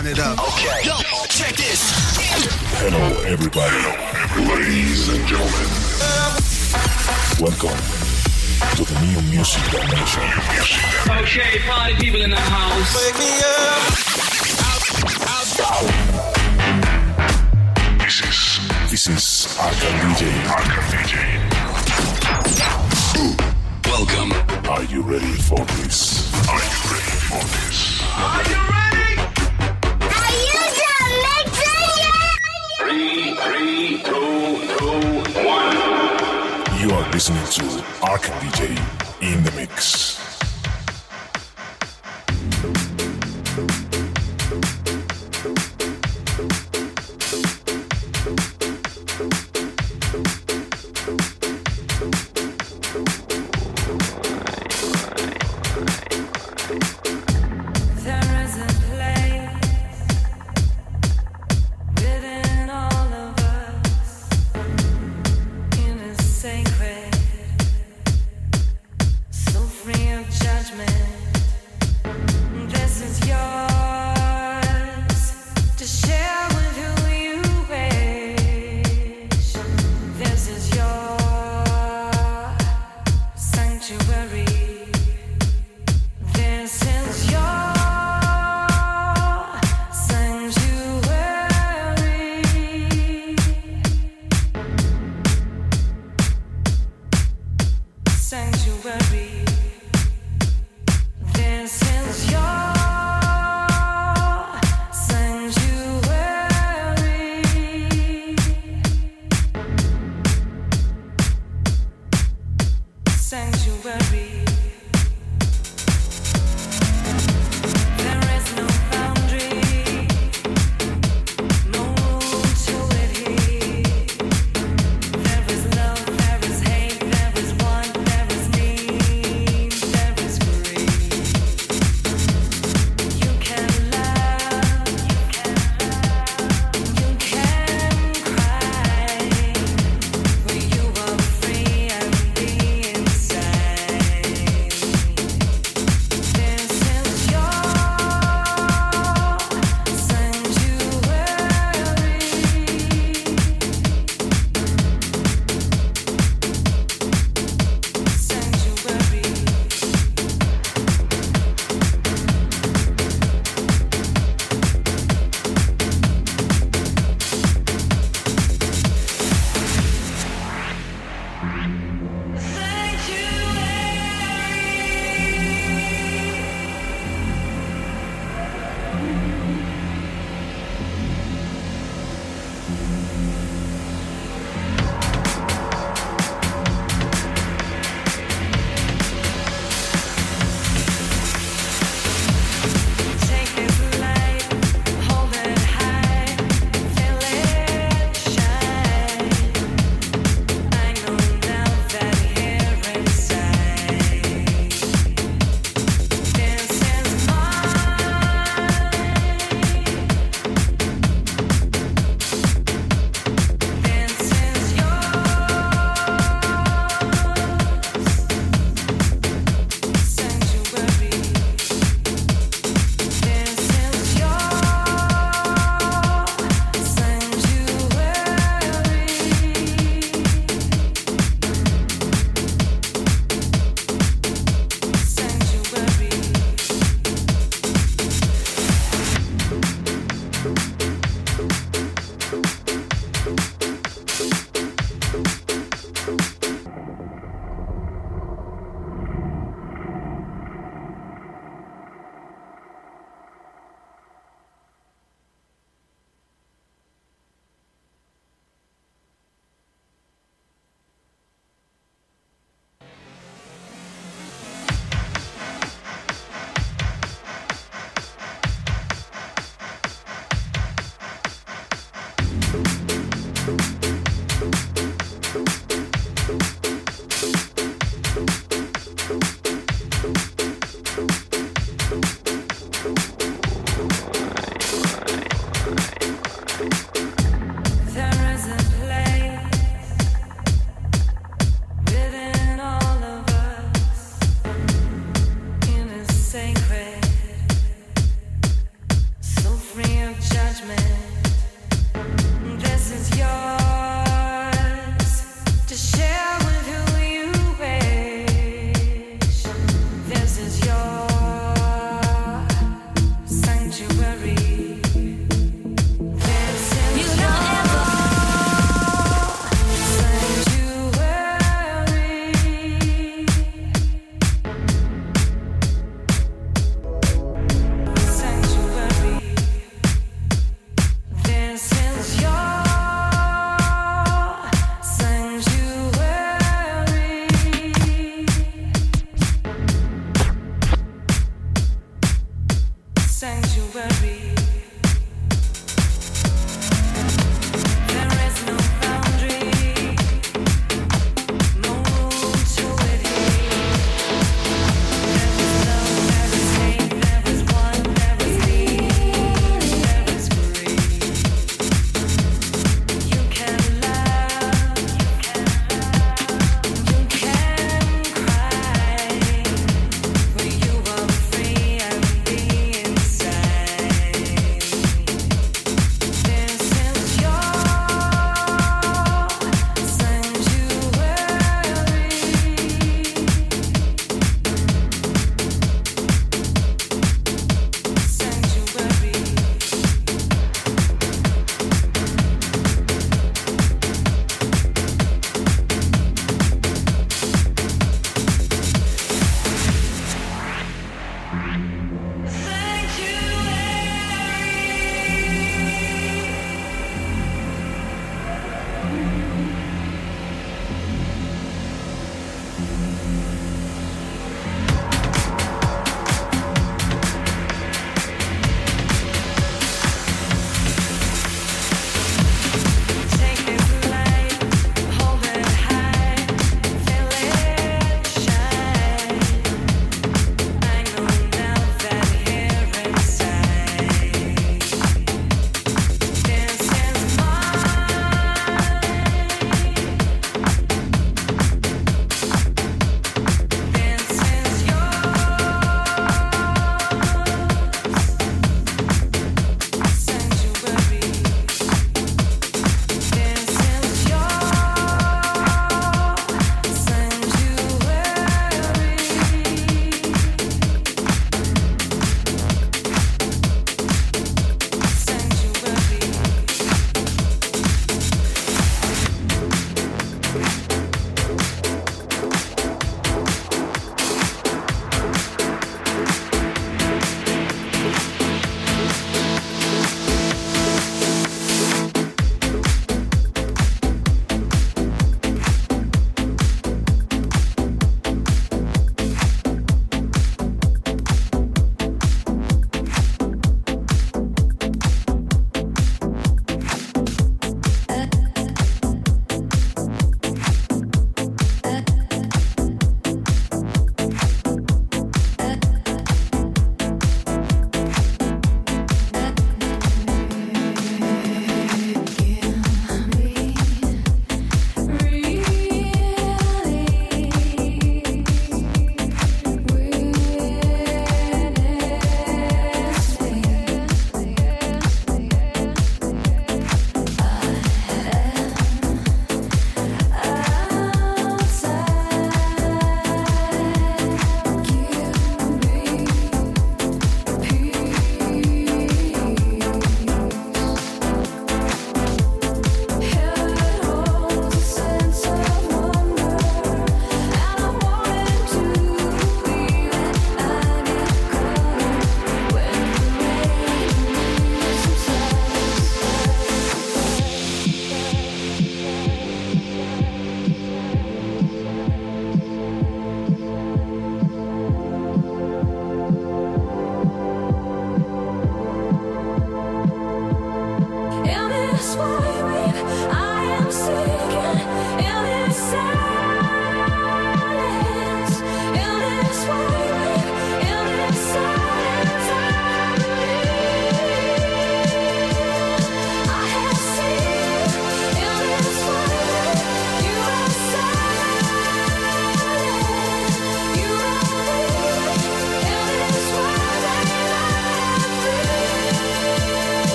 Turn it up. Okay. Yo, check this. Hello, everybody. Ladies and gentlemen. Welcome to the new music dimension. Okay, party people in the house. Wake me up. This is this is Arkham DJ. Arkham DJ. Welcome. Are you ready for this? Are you ready for this? Listening to Arkham DJ in the mix.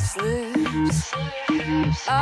slips away.